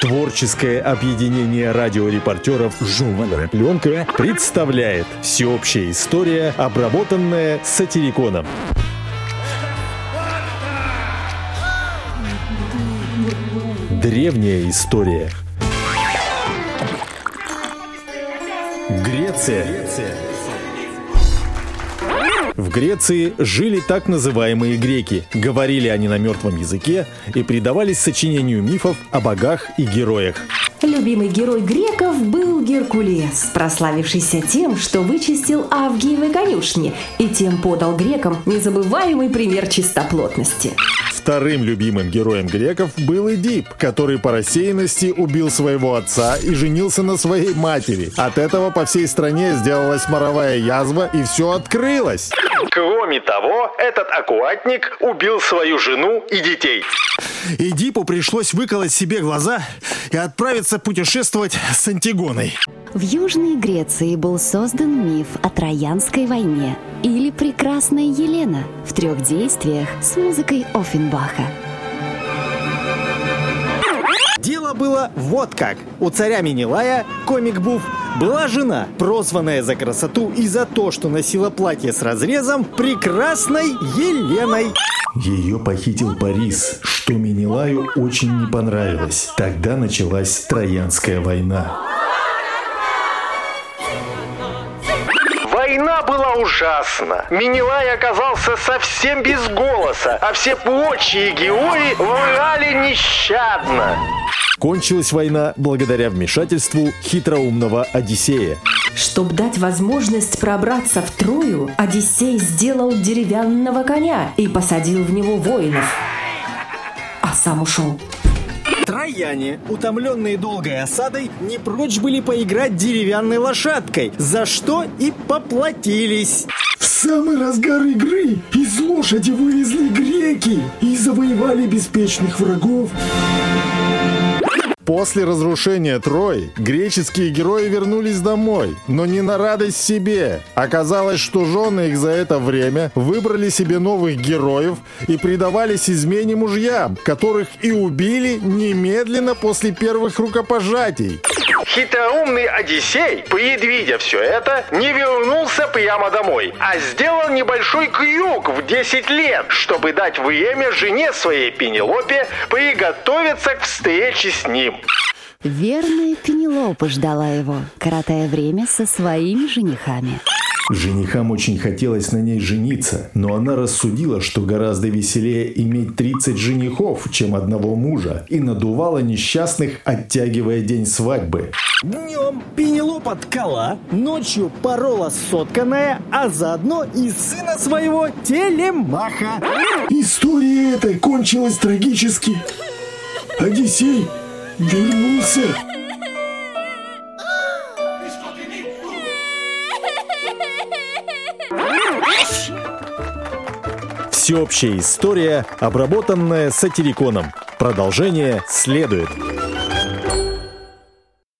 Творческое объединение радиорепортеров «Журнальная пленка» представляет всеобщая история, обработанная сатириконом. Древняя история. Греция. В Греции жили так называемые греки. Говорили они на мертвом языке и предавались сочинению мифов о богах и героях. Любимый герой греков был Геркулес, прославившийся тем, что вычистил Авгиевы конюшни и тем подал грекам незабываемый пример чистоплотности. Вторым любимым героем греков был Эдип, который по рассеянности убил своего отца и женился на своей матери. От этого по всей стране сделалась моровая язва и все открылось. Кроме того, этот аккуратник убил свою жену и детей. Эдипу пришлось выколоть себе глаза и отправиться путешествовать с Антигоной. В Южной Греции был создан миф о Троянской войне или Прекрасная Елена в трех действиях с музыкой Оффенбаха. Дело было вот как. У царя Минилая, комик Буф, была жена, прозванная за красоту и за то, что носила платье с разрезом, прекрасной Еленой. Ее похитил Парис, что Менелаю очень не понравилось. Тогда началась Троянская война. Война была ужасна. Минилай оказался совсем без голоса, а все прочие герои врали нещадно. Кончилась война благодаря вмешательству хитроумного Одиссея. Чтобы дать возможность пробраться в Трою, Одиссей сделал деревянного коня и посадил в него воинов. А сам ушел. Трояне, утомленные долгой осадой, не прочь были поиграть деревянной лошадкой, за что и поплатились. В самый разгар игры из лошади вывезли греки и завоевали беспечных врагов. После разрушения Трои греческие герои вернулись домой, но не на радость себе. Оказалось, что жены их за это время выбрали себе новых героев и предавались измене мужьям, которых и убили немедленно после первых рукопожатий. Хитроумный Одиссей, предвидя все это, не вернулся прямо домой, а сделал небольшой крюк в 10 лет, чтобы дать время жене своей Пенелопе приготовиться к встрече с ним. Верная Пенелопа ждала его, коротая время со своими женихами. Женихам очень хотелось на ней жениться, но она рассудила, что гораздо веселее иметь 30 женихов, чем одного мужа, и надувала несчастных, оттягивая день свадьбы. Днем Пенелопа ткала, ночью порола сотканная, а заодно и сына своего Телемаха. История эта кончилась трагически. Одиссей вернулся. Всеобщая история, обработанная сатириконом. Продолжение следует.